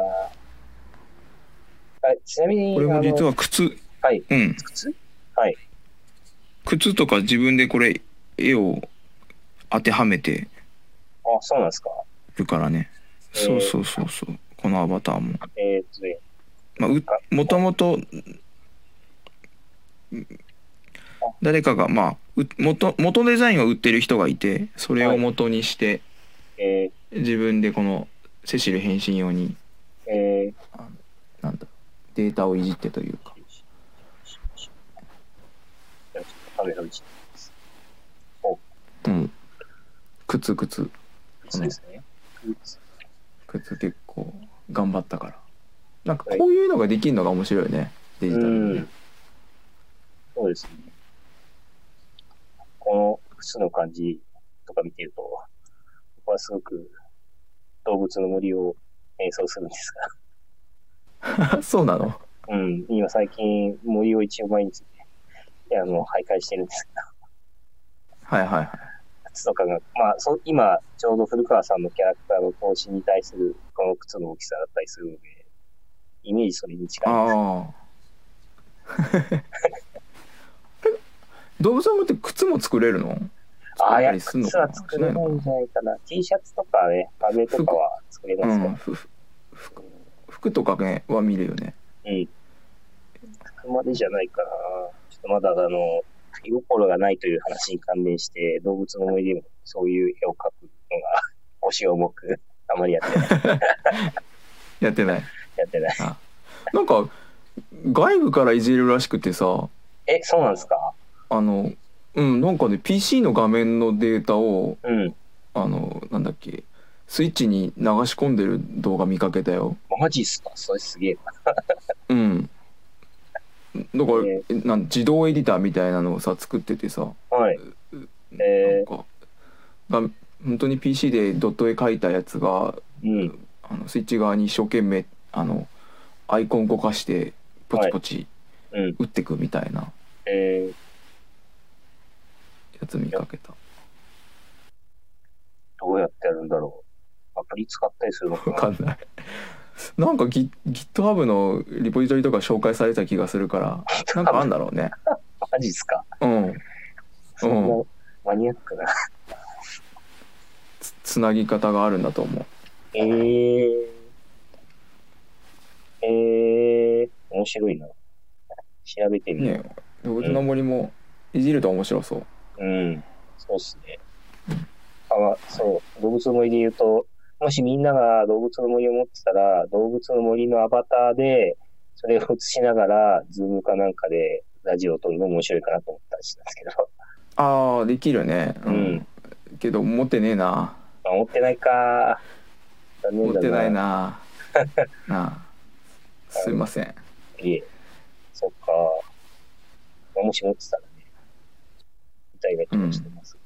Speaker 2: あちなみに、
Speaker 1: これも実は靴
Speaker 2: はい、
Speaker 1: うん。
Speaker 2: 靴？はい。
Speaker 1: 靴とか自分でこれ絵を当てはめて。
Speaker 2: あ、そうなんですか。
Speaker 1: るからね。
Speaker 2: えー。
Speaker 1: そうそうそうそう。このアバターも、
Speaker 2: えーっとね、
Speaker 1: まあ、うもともと誰かがまあう元元デザインを売ってる人がいてそれを元にして
Speaker 2: え
Speaker 1: 自分でこのセシル変身用に
Speaker 2: ー、えー、
Speaker 1: あのなんだデータをいじってというか。うん靴靴。
Speaker 2: 靴ですね。靴。
Speaker 1: 靴結構頑張ったから。なんかこういうのができるのが面白いよね。デジタル
Speaker 2: そうですね。この靴の感じとか見てると、僕はすごく動物の森を演奏するんです
Speaker 1: そうなの？
Speaker 2: が、うん、今最近森を一応毎日ね、あの、徘徊してるんですけど、
Speaker 1: はいはいはい
Speaker 2: 靴とかが、まあ、そう今、ちょうど古川さんのキャラクターの投資に対するこの靴の大きさだったりするので、イメージそれに近いです。
Speaker 1: ああ動物の森って靴も作れるの？
Speaker 2: ああ、いや、靴は作れないんじゃないかな。T シャツとかね、壁とかは作れますけど、
Speaker 1: うん、服服とかねは見るよね
Speaker 2: うん。服までじゃないかな。ちょっとまだあの、絵心がないという話に関連して、動物の思い出もそういう絵を描くのが 腰を重く、あまり やってない。
Speaker 1: やってない
Speaker 2: やってない。
Speaker 1: なんか外部からいじれるらしくてさ
Speaker 2: え、そうなんですか？
Speaker 1: あのうんなんかね PC の画面のデータを
Speaker 2: うん。
Speaker 1: あのなんだっけスイッチに流し込んでる動画見かけたよ
Speaker 2: マジっすか？それすげえな。
Speaker 1: うんだから、
Speaker 2: え
Speaker 1: えなん自動エディターみたいなのをさ作っててさ。
Speaker 2: はい。え
Speaker 1: なんかが本当に PC でドット絵描いたやつが
Speaker 2: うん。
Speaker 1: あのスイッチ側に一生懸命あのアイコン動かしてポチポチ
Speaker 2: うん。
Speaker 1: 打ってくみたいな。
Speaker 2: えー、
Speaker 1: やつ見かけた、
Speaker 2: どうやってやるんだろう。アプリ使ったりするのか
Speaker 1: わ
Speaker 2: な
Speaker 1: かんないなんか Git- GitHub のリポジトリとか紹介された気がするから なんかあんだろうね。
Speaker 2: マジっすか？
Speaker 1: うん。
Speaker 2: そんなマニアックな。
Speaker 1: つつなぎ方があるんだと思う。
Speaker 2: えー、えー、面白いな。調べてみよう。
Speaker 1: ね動物の森もいじると面白そう。
Speaker 2: うん、そうっすね。あまそう、動物の森で言うと、もしみんなが動物の森を持ってたら、動物の森のアバターで、それを映しながら、ズームかなんかでラジオを撮るのも面白いかなと思ったりしたんですけど、
Speaker 1: ああできるね。うん、けど持ってねえな。
Speaker 2: あ持ってないか。
Speaker 1: 持ってない。な。なあ。すいません。
Speaker 2: いえ、そっか。まあもし持ってたらね、みたいな気がしてます。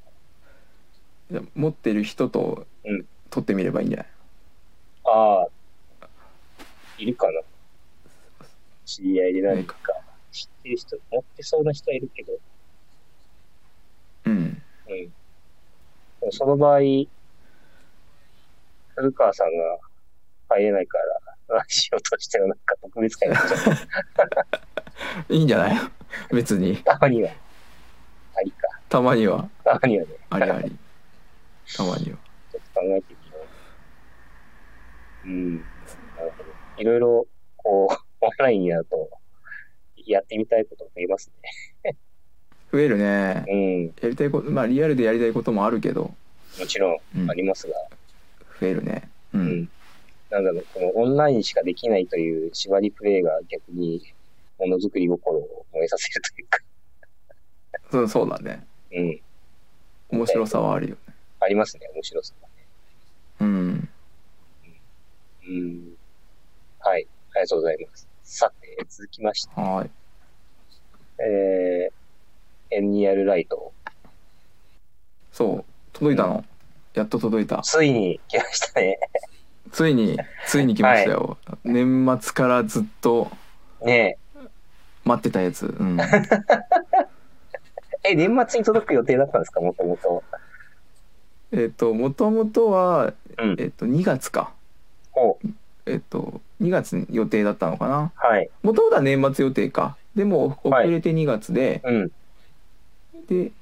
Speaker 1: じゃあ持ってる人と
Speaker 2: うん
Speaker 1: 撮ってみればいいんじゃない？
Speaker 2: ああ、いるかな。知り合いで何か。知ってる人、持ってそうな人はいるけど、
Speaker 1: うん。
Speaker 2: うん。その場合、古川さんが入れないから、ラジオとしてのなんか特別会になっちゃう。
Speaker 1: いいんじゃない？別に。
Speaker 2: たまには。ありか。
Speaker 1: たまには。
Speaker 2: たまにはね、
Speaker 1: ありあり。たまには。
Speaker 2: ちょっと考えてう。うん。なるほど。いろいろ、こう、オンラインになると、やってみたいこと増えます
Speaker 1: 増えるね
Speaker 2: ね。
Speaker 1: やりたいことまあリアルでやりたいこともあるけど、
Speaker 2: うん。もちろ
Speaker 1: うんん
Speaker 2: あ、りますが、
Speaker 1: 増えるねう、
Speaker 2: うんん。なんだろう、このオンラインしかできないという縛りプレイが逆に、ものづくり心を燃えさせるというか、
Speaker 1: そうそうだね
Speaker 2: うん。
Speaker 1: 面白さはあるよね
Speaker 2: ありますね、面白さがね。
Speaker 1: うん
Speaker 2: うん。はい、ありがとうございます。さて、続きまして、
Speaker 1: はい。
Speaker 2: えー、エンニアルライト、
Speaker 1: そう。届いたの、やっと届いた。
Speaker 2: ついに来ましたね。
Speaker 1: ついについに来ましたよ、年末からずっと
Speaker 2: ね。
Speaker 1: 待ってたやつ。うん。
Speaker 2: え。え、年末に届く予定だったんですか、もともと。
Speaker 1: えっともともとは、
Speaker 2: うん。
Speaker 1: えっと2月か。えっと2月に予定だったのかな？
Speaker 2: はい。
Speaker 1: もともとは年末予定かでも遅れて2月で、
Speaker 2: うん。
Speaker 1: で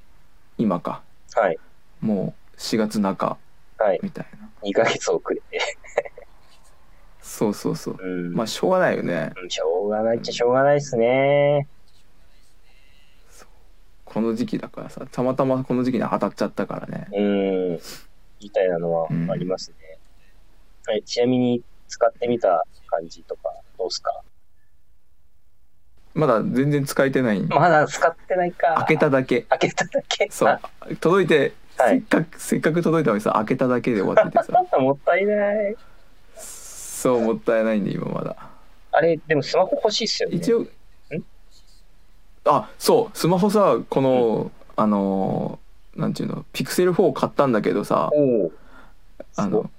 Speaker 1: 今か
Speaker 2: はい。
Speaker 1: もう4月中
Speaker 2: はい。
Speaker 1: みたいな
Speaker 2: 2ヶ月遅れて。
Speaker 1: そうそうそう
Speaker 2: うん。
Speaker 1: まあしょうがないよね
Speaker 2: うんしょうがないっちゃしょうがないっすね。
Speaker 1: この時期だからさたまたまこの時期に当たっちゃったからね
Speaker 2: うん。みたいなのはありますね。はい。ちなみに使ってみた感じとかどうっすか？
Speaker 1: まだ全然使えてない。
Speaker 2: まだ使ってないか。
Speaker 1: 開けただけ。
Speaker 2: 開けただけ。
Speaker 1: そう。
Speaker 2: あ。
Speaker 1: 届いて、
Speaker 2: はい。
Speaker 1: せっかくせっかく届いたのにさ開けただけで終わっててさ。
Speaker 2: もったいない。
Speaker 1: そうもったいないんで今まだ。
Speaker 2: あれ、でもスマホ欲しいっすよね。
Speaker 1: 一応あそう。スマホさこの、あのなんていうのピクセル4買ったんだけどさ。
Speaker 2: おお。
Speaker 1: あの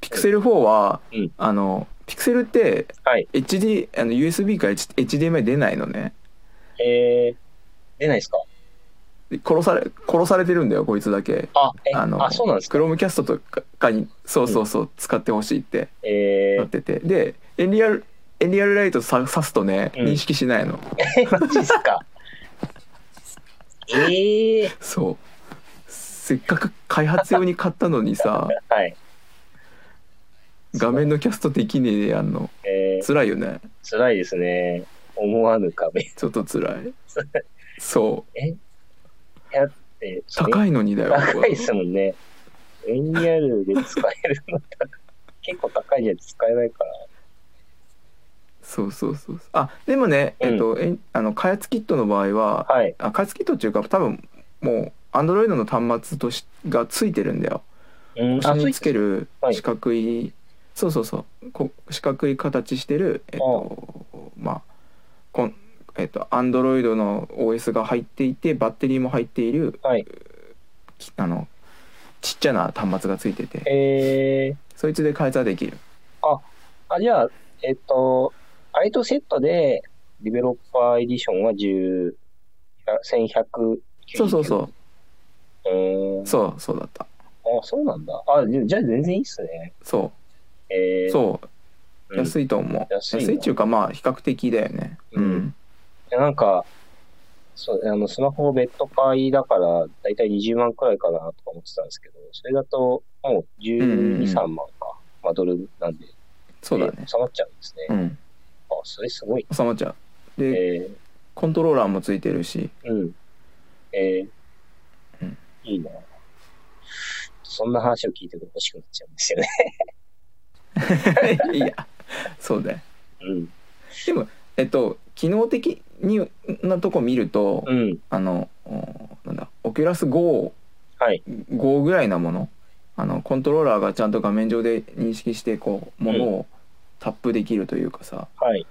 Speaker 1: ピクセル4は、
Speaker 2: うん。
Speaker 1: あのピクセルって
Speaker 2: はい。
Speaker 1: HD あの USB から HDMI 出ないのね。
Speaker 2: えー、出ないですか？
Speaker 1: で殺され殺されてるんだよこいつだけ。
Speaker 2: あ、え、
Speaker 1: あの
Speaker 2: あ、そうなんですか？
Speaker 1: クロームキャストとかにそうそうそう、使ってほしいって
Speaker 2: えー、
Speaker 1: なってて。でエンリアルエンリアルライトさ刺すとね
Speaker 2: うん。
Speaker 1: 認識しないの、
Speaker 2: マジっすか？ええー、
Speaker 1: そう。せっかく開発用に買ったのにさ
Speaker 2: はい。
Speaker 1: 画面のキャストできねえでやんの。
Speaker 2: えー、
Speaker 1: 辛いよね。
Speaker 2: 辛いですね。思わぬ壁。
Speaker 1: ちょっと辛い。そう。
Speaker 2: え？やって、
Speaker 1: 高いのにだよ
Speaker 2: 高いですもんね。エンリアルで使えるの 結構高いじゃ使えないから。
Speaker 1: そうそうそうあでもね、えっとえんあの開発キットの場合は、
Speaker 2: はい。
Speaker 1: あ開発キットっていうか多分もうアンドロイドの端末としがついてるんだよ。
Speaker 2: う
Speaker 1: につけ
Speaker 2: る。
Speaker 1: 四角い、そうそうそうこ四角い形してるえっとまあこんえっとアンドロイドの OS が入っていてバッテリーも入っている
Speaker 2: はい。
Speaker 1: きあのちっちゃな端末がついてて
Speaker 2: えー、
Speaker 1: そいつで開発はできる
Speaker 2: あ、じゃあ、えっと、あれとセットで、ディベロッパーエディションは10、1100。
Speaker 1: そうそうそう
Speaker 2: う。うーん。
Speaker 1: そうそうだった
Speaker 2: あ、そうなんだ。あ、じゃあ全然いいっすね。
Speaker 1: そ
Speaker 2: えー、
Speaker 1: うそう。
Speaker 2: うん。
Speaker 1: 安いと思う、
Speaker 2: 安いな
Speaker 1: 安いっていうかまあ比較的だよね。
Speaker 2: うん。
Speaker 1: うん。
Speaker 2: なんか、そう、あの、スマホ別途買いだから、だいたい20万くらいかなとか思ってたんですけど、それだと、もう12、
Speaker 1: うんうんうん
Speaker 2: 3万か。まあ、ドルなんで、
Speaker 1: そうだね。
Speaker 2: えー収まっちゃうんですね。
Speaker 1: うん。
Speaker 2: あ、それすごい。
Speaker 1: 収まっちゃう。で、
Speaker 2: え
Speaker 1: コントローラーもついてるし。
Speaker 2: ー、うん。えー。
Speaker 1: うん。
Speaker 2: いいな。そんな話を聞いてると欲しくなっちゃうんですよね。
Speaker 1: いやそうだよ
Speaker 2: うん。
Speaker 1: でもえっと機能的になとこ見ると、
Speaker 2: うん。
Speaker 1: あのおなんだオキュラス GO,
Speaker 2: はい。
Speaker 1: GO ぐらいなものあのコントローラーがちゃんと画面上で認識してこうものをタップできるというかさ、
Speaker 2: はい。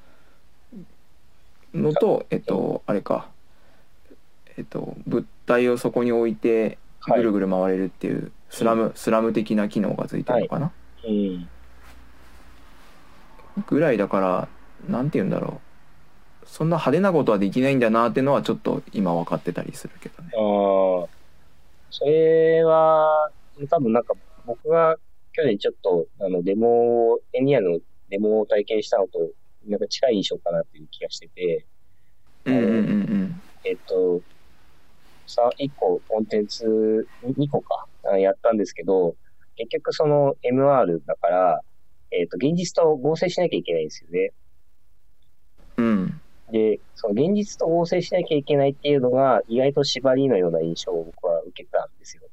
Speaker 1: のとえっとあれかえっと物体をそこに置いて
Speaker 2: はい
Speaker 1: ぐるぐる回れるっていうスラム、スラム的な機能がついてるのかな、
Speaker 2: うん。
Speaker 1: ぐらいだからなんて言うんだろう。そんな派手なことはできないんだなっていうのはちょっと今分かってたりするけどね。
Speaker 2: ああ、それは、多分なんか僕が去年ちょっとあのデモを、エニアのデモを体験したのと、なんか近い印象かなっていう気がしてて、
Speaker 1: うんうんうん
Speaker 2: えっと、さ、1個コンテンツ、2個か、あやったんですけど、結局その MR だから、えっと、現実と合成しなきゃいけないんですよね。
Speaker 1: うん。うん
Speaker 2: で、その現実と合成しなきゃいけないっていうのが、意外と縛りのような印象を僕は受けたんですよ。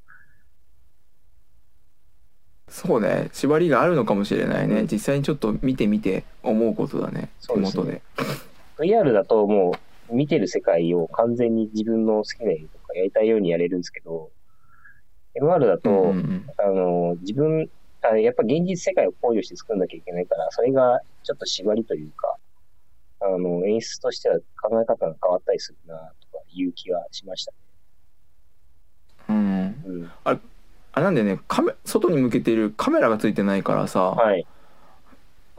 Speaker 1: そうね。縛りがあるのかもしれないね、
Speaker 2: うん
Speaker 1: 実際にちょっと見てみて思うことだね。
Speaker 2: そうですね。
Speaker 1: 手元で。
Speaker 2: VR だともう見てる世界を完全に自分の好きなようにとかやりたいようにやれるんですけど、MR だと、
Speaker 1: うんうん。
Speaker 2: あの、自分、あやっぱ現実世界を考慮して作んなきゃいけないから、それがちょっと縛りというか、あの、演出としては考え方が変わったりするな、とかいう気がしました。
Speaker 1: うん
Speaker 2: うん。
Speaker 1: あなんでねカメ外に向けてるカメラがついてないからさ、
Speaker 2: はい。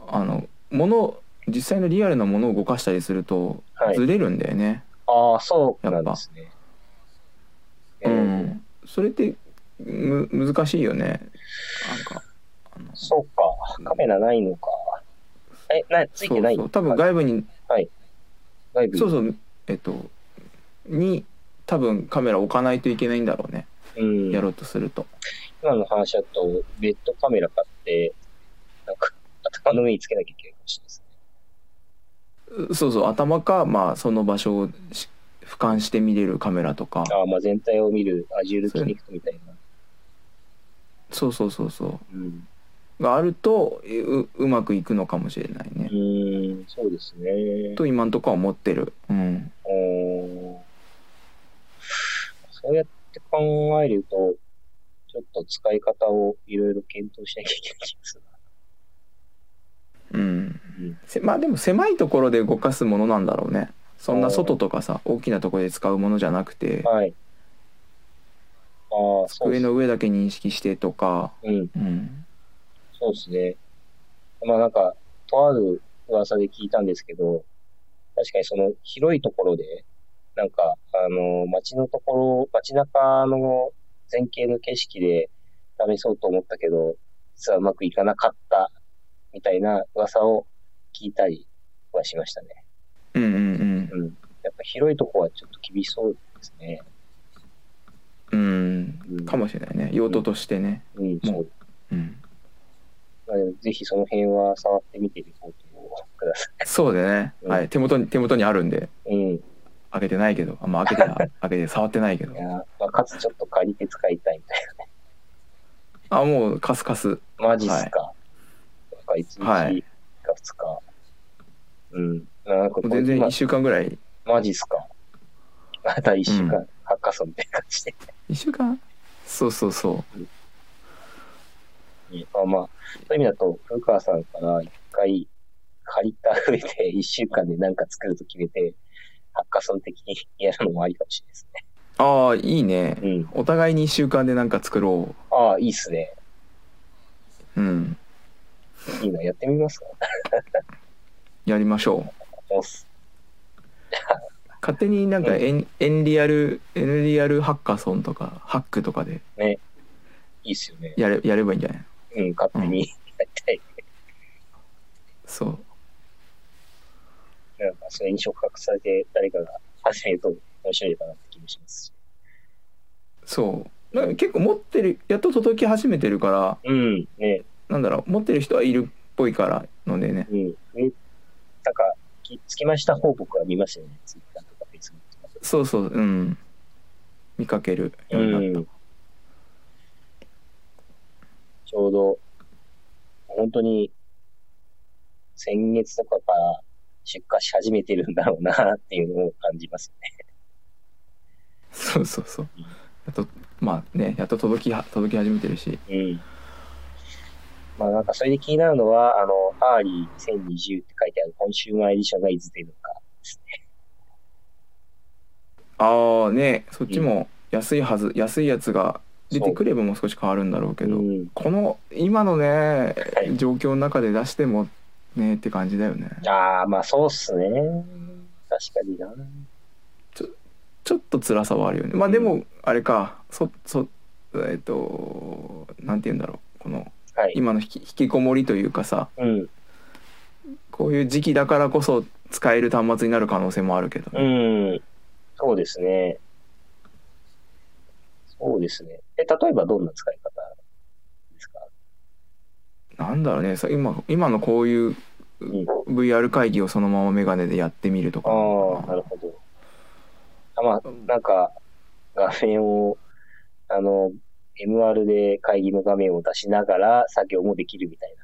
Speaker 1: あの物実際のリアルなものを動かしたりすると
Speaker 2: はい
Speaker 1: ずれるんだよね、
Speaker 2: ああ、そうなんですね。え
Speaker 1: う
Speaker 2: ー
Speaker 1: んそれってむ難しいよねなんか
Speaker 2: そうか。カメラないのか。え、な、ついてない？
Speaker 1: そうそう多分外部に
Speaker 2: 外部に
Speaker 1: そうそうえっとに多分カメラ置かないといけないんだろうね、
Speaker 2: うん。
Speaker 1: やろうとすると
Speaker 2: 今の話だと、ベッドカメラ買って、なんか、頭の上につけなきゃいけないかもしれないですね。
Speaker 1: うそうそう頭かまあその場所をし俯瞰して見れるカメラとか
Speaker 2: ああ、まあ全体を見るアジュールキネクトみたいな。
Speaker 1: そうそうそうそ
Speaker 2: うん。
Speaker 1: うがあるとううまくいくのかもしれないね、
Speaker 2: うーん、そうですね。
Speaker 1: と今んとこは思ってる。うん。
Speaker 2: おー。そうやって考えると、ちょっと使い方をいろいろ検討しなきゃいけない気がする
Speaker 1: うん。
Speaker 2: な。うん。
Speaker 1: せまあでも狭いところで動かすものなんだろうね。そんな外とかさ大きなところで使うものじゃなくて。
Speaker 2: はい。ああ、そうです
Speaker 1: 上の上だけ認識してとか。
Speaker 2: うん、
Speaker 1: うん
Speaker 2: そうですね。まあなんか、とある噂で聞いたんですけど、確かにその広いところで、なんか、あの、街のところ、街中の前景の景色で試そうと思ったけど、実はうまくいかなかった、みたいな噂を聞いたりはしましたね。
Speaker 1: うんうん
Speaker 2: うん。やっぱ広いとこはちょっと厳しそうですね。
Speaker 1: うんうん
Speaker 2: うん。
Speaker 1: かもしれないね用途としてね
Speaker 2: うん、そう。
Speaker 1: うん
Speaker 2: まあ、ぜひその辺は触ってみてリポートをくださ
Speaker 1: そうでね、
Speaker 2: うん
Speaker 1: はい手元に手元にあるんで
Speaker 2: い。うん。
Speaker 1: 開けてないけどあんま開けて 開けて触ってないけど
Speaker 2: いや、まあ、かつちょっと借りて使いたいみたいなね。
Speaker 1: あもうカスカス
Speaker 2: マジっすか。なんか1
Speaker 1: はい
Speaker 2: 日か2日。うん。なんか
Speaker 1: 全然
Speaker 2: 今
Speaker 1: 1週間ぐらい
Speaker 2: マジっすか。また1週間、
Speaker 1: う
Speaker 2: ハッカソンみたいな感じで。
Speaker 1: 1週間？そうそうそう
Speaker 2: まあまあ、そういう意味だと、古川さんから一回借りた上で1週間で何か作ると決めて、ハッカソン的にやるのもありかもしれないです
Speaker 1: ああいいね。
Speaker 2: ね。うん。
Speaker 1: お互いに1週間でなんか作ろ
Speaker 2: ああ、いいっすね。
Speaker 1: ううん。
Speaker 2: いいな、やってみますか？
Speaker 1: やりましょう。勝手になんかエン,、エンリアルエンリアルハッカソンとかハックとかで
Speaker 2: いいっすよね。
Speaker 1: やれやればいいんじゃない？
Speaker 2: うん、勝手にやりたい。
Speaker 1: そう
Speaker 2: なんか、それに触覚されて誰かが始めると面白いかなって気もしますし。
Speaker 1: そうなんか結構持ってるやっと届き始めてるから
Speaker 2: うん、ね、
Speaker 1: なんだろう持ってる人はいるっぽいからのでね
Speaker 2: うん。え、なんか、きつきました報告は見ましたよね。ツイッターとかフェイスブックとかで。
Speaker 1: そうそううん見かけるようになった、
Speaker 2: ちょうど、本当に、先月とかから出荷し始めてるんだろうなっていうのを感じますね。
Speaker 1: そうそうそう
Speaker 2: うん
Speaker 1: やっとまあねやっと届きは届き始めてるし
Speaker 2: うん。まあなんかそれで気になるのは、あの、 Early 2020って書いてあるコンシューマーエディションがいつ出るのかですね。
Speaker 1: ああねそっちも安いはず安いやつが出てくればもう少し変わるんだろうけど、
Speaker 2: うん。
Speaker 1: この今のね、
Speaker 2: い
Speaker 1: 状況の中で出してもねって感じだよね
Speaker 2: ああ、まあそうっすね。確かにな。
Speaker 1: ちょっと辛さはあるよねまあでもあれかそそえっ、となんて言うんだろうこの
Speaker 2: はい。
Speaker 1: 今の引き引きこもりというかさ
Speaker 2: うん。
Speaker 1: こういう時期だからこそ使える端末になる可能性もあるけど
Speaker 2: う
Speaker 1: ね、
Speaker 2: ん。そうですね。そうですね。え、例えばどんな使い方ですか？
Speaker 1: なんだろうねさ今今のこういう
Speaker 2: うん
Speaker 1: VR 会議をそのままメガネでやってみるとか
Speaker 2: ああ、
Speaker 1: か
Speaker 2: なるほど。あまあ、なんか、画面を、あの、MR で会議の画面を出しながら作業もできるみたい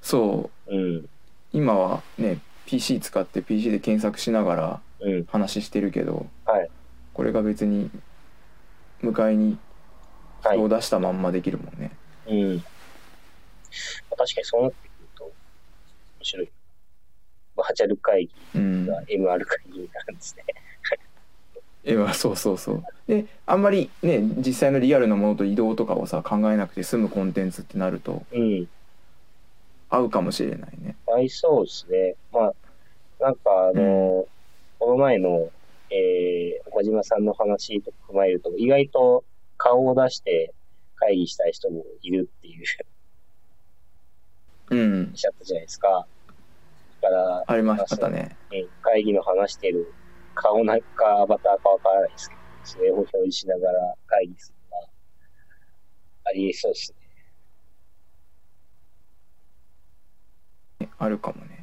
Speaker 1: そう
Speaker 2: な。うん。
Speaker 1: 今はね PC 使って PC で検索しながら
Speaker 2: うん。
Speaker 1: 話してるけど
Speaker 2: はい。
Speaker 1: これが別に迎えに
Speaker 2: はい
Speaker 1: 人を。出したまんまできるもんね、
Speaker 2: うん。まあ確かにそうなってくると、面白い。バーチャル会
Speaker 1: うん
Speaker 2: 議が MR 会議になるんですね。
Speaker 1: えまあそうそうそうであんまりね実際のリアルなものと移動とかをさ考えなくて済むコンテンツってなると
Speaker 2: うん。
Speaker 1: 合うかもしれないね
Speaker 2: 合いそうですね。まあ、なんかあの、この前の、えー、岡島さんの話とか踏まえると、意外と顔を出して会議したい人もいるっていう
Speaker 1: うん
Speaker 2: しちゃったじゃないですか。だから、
Speaker 1: ありましたね
Speaker 2: ね会議の話してる顔なんかアバターかわからないですけど、それを表示しながら会議するのは、ありえそうですね。
Speaker 1: あるかもね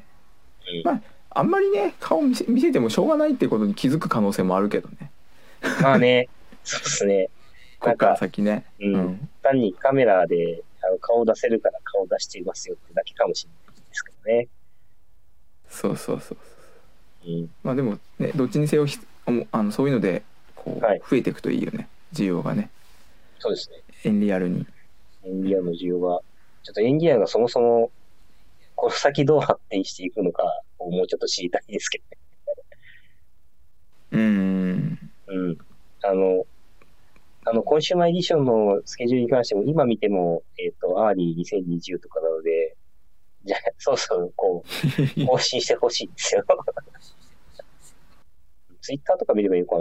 Speaker 1: あんまりね顔見せ見せてもしょうがないってことに気づく可能性もあるけどね。
Speaker 2: まあね、そうですね。
Speaker 1: こっから先ね。
Speaker 2: うん。
Speaker 1: うん。
Speaker 2: 単にカメラであの顔出せるから顔出していますよってだけかもしれないですけどね。
Speaker 1: そうそうそう
Speaker 2: う。ん。
Speaker 1: まあでもねどっちにせよひあのそういうのでこう
Speaker 2: はい。
Speaker 1: 増えていくといいよね。需要がね。
Speaker 2: そうですね。
Speaker 1: Nreal に。
Speaker 2: Nreal の需要が、ちょっと Nreal がそもそも、この先どう発展していくのかをもうちょっと知りたいですけどね。
Speaker 1: うん
Speaker 2: うん。あの、あの、コンシューマーエディションのスケジュールに関しても、今見ても、えっ、と、 Early 2020とかなので、じゃあ、そうそう、こう、更新してほしいんですよ。ツイッターとか見ればいいのか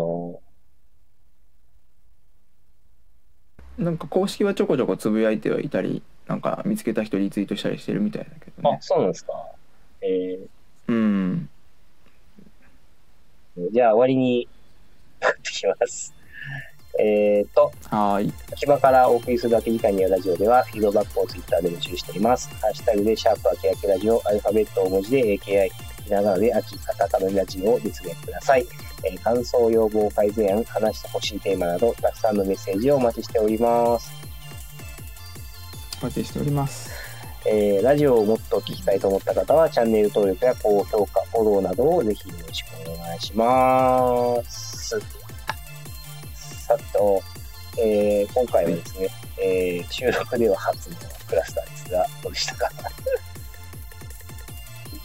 Speaker 2: な？
Speaker 1: なんか公式はちょこちょこつぶやいてはいたりなんか見つけた人リツイートしたりしてるみたいだけど
Speaker 2: あ
Speaker 1: ね、
Speaker 2: そうなんですか。え
Speaker 1: うん
Speaker 2: ー、じゃあ終わりになってきます。えっ、と、
Speaker 1: はーい
Speaker 2: 秋葉からお送りする空き時間にあるラジオでは、フィードバックをツイッターで募集しています。ハッシュタグで、シャープ秋秋ラジオ、アルファベット大文字で AKI、ひらがなで秋、カタカナでラジオを実現ください。えー感想、要望、改善案、話してほしいテーマなど、たくさんのメッセージをお待ちしております。
Speaker 1: お待ちしております
Speaker 2: えーラジオをもっと聞きたいと思った方は、チャンネル登録や高評価、フォローなどをぜひよろしくお願いします。さと、えー今回はですね、えー収録では初のクラスターですが、どうでしたか？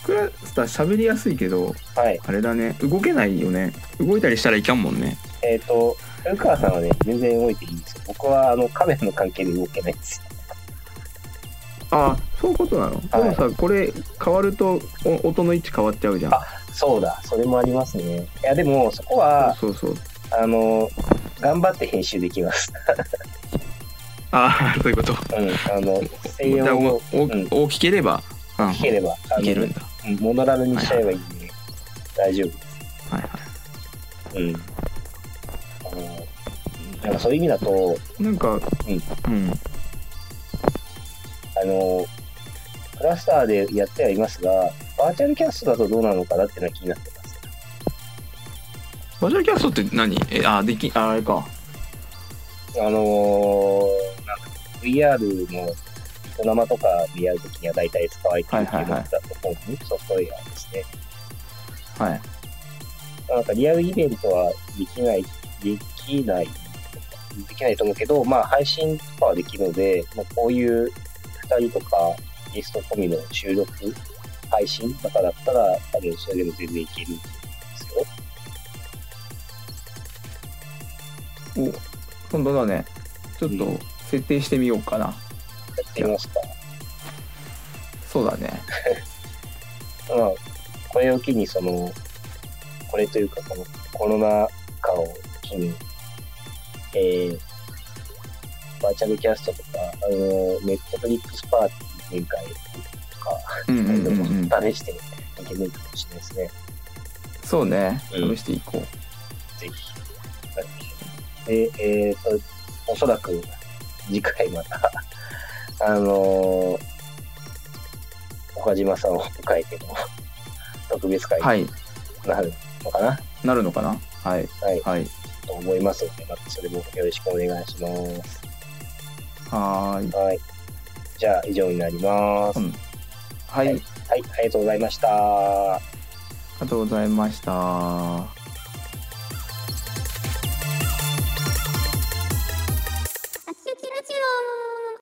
Speaker 1: クラスター喋りやすいけど
Speaker 2: はい。
Speaker 1: あれだね動けないよね動いたりしたらいかんもんね
Speaker 2: えっ、と、古川さんはね、全然動いていいんですよ。僕は、あの、カメラの関係で動けないんですよ。
Speaker 1: あそういうことなの、でもさこれ変わるとお音の位置変わっちゃうじゃん。
Speaker 2: あそうだ、それもありますね。いや、でも、そこは、
Speaker 1: そうそう
Speaker 2: あの、頑張って編集できます。
Speaker 1: ああそういうこと？
Speaker 2: うん、あの、声
Speaker 1: じゃあ
Speaker 2: 量を
Speaker 1: おお
Speaker 2: うん。
Speaker 1: 大きければ、うん、
Speaker 2: 聞ければ、
Speaker 1: いけるんだ。
Speaker 2: うんモノラルにしちゃえばいいんで、大丈夫。です。
Speaker 1: はいはい。
Speaker 2: うん。あの、なんかそういう意味だと、
Speaker 1: なんかうん、
Speaker 2: あの、クラスターでやってはいますが、バーチャルキャストだとどうなのかなっていうのは気になってます。
Speaker 1: バーチャルキャストって何？えあできああれか
Speaker 2: あのー、なんか VR の生とかでやるときには大体使われているっていうのだと思う、ソフトウェアですね。
Speaker 1: はい
Speaker 2: なんかリアルイベントはできない、できない、できないと思うけど、まあ配信とかはできるので、まあ、こういう2人とかゲスト込みの収録、配信とかだったら、多分それでも全然いけるんですよ。
Speaker 1: お今度だねちょっと
Speaker 2: うん
Speaker 1: 設定してみようかな、
Speaker 2: やってみますか。
Speaker 1: そうだね
Speaker 2: まあ、これを機に、その、これというか、このコロナ禍を機に、えー、バーチャルキャストとか、あの、ネットフリックスパーティー展開とか、
Speaker 1: うんうんうんうん。
Speaker 2: 試していけるかもしれないですね。
Speaker 1: そうね。
Speaker 2: うん。
Speaker 1: 試していこう、
Speaker 2: ぜひ。で、えっ、と、おそらく次回また、あのー岡島さんを迎えての特別会
Speaker 1: はい。
Speaker 2: になるのかな、
Speaker 1: なるのかな？はい。
Speaker 2: はい、
Speaker 1: はい。
Speaker 2: と思いますので、またそれもよろしくお願いします。
Speaker 1: はーい
Speaker 2: はい。じゃあ、以上になります。
Speaker 1: うんはい、
Speaker 2: はい、ありがとうございました。
Speaker 1: ありがとうございました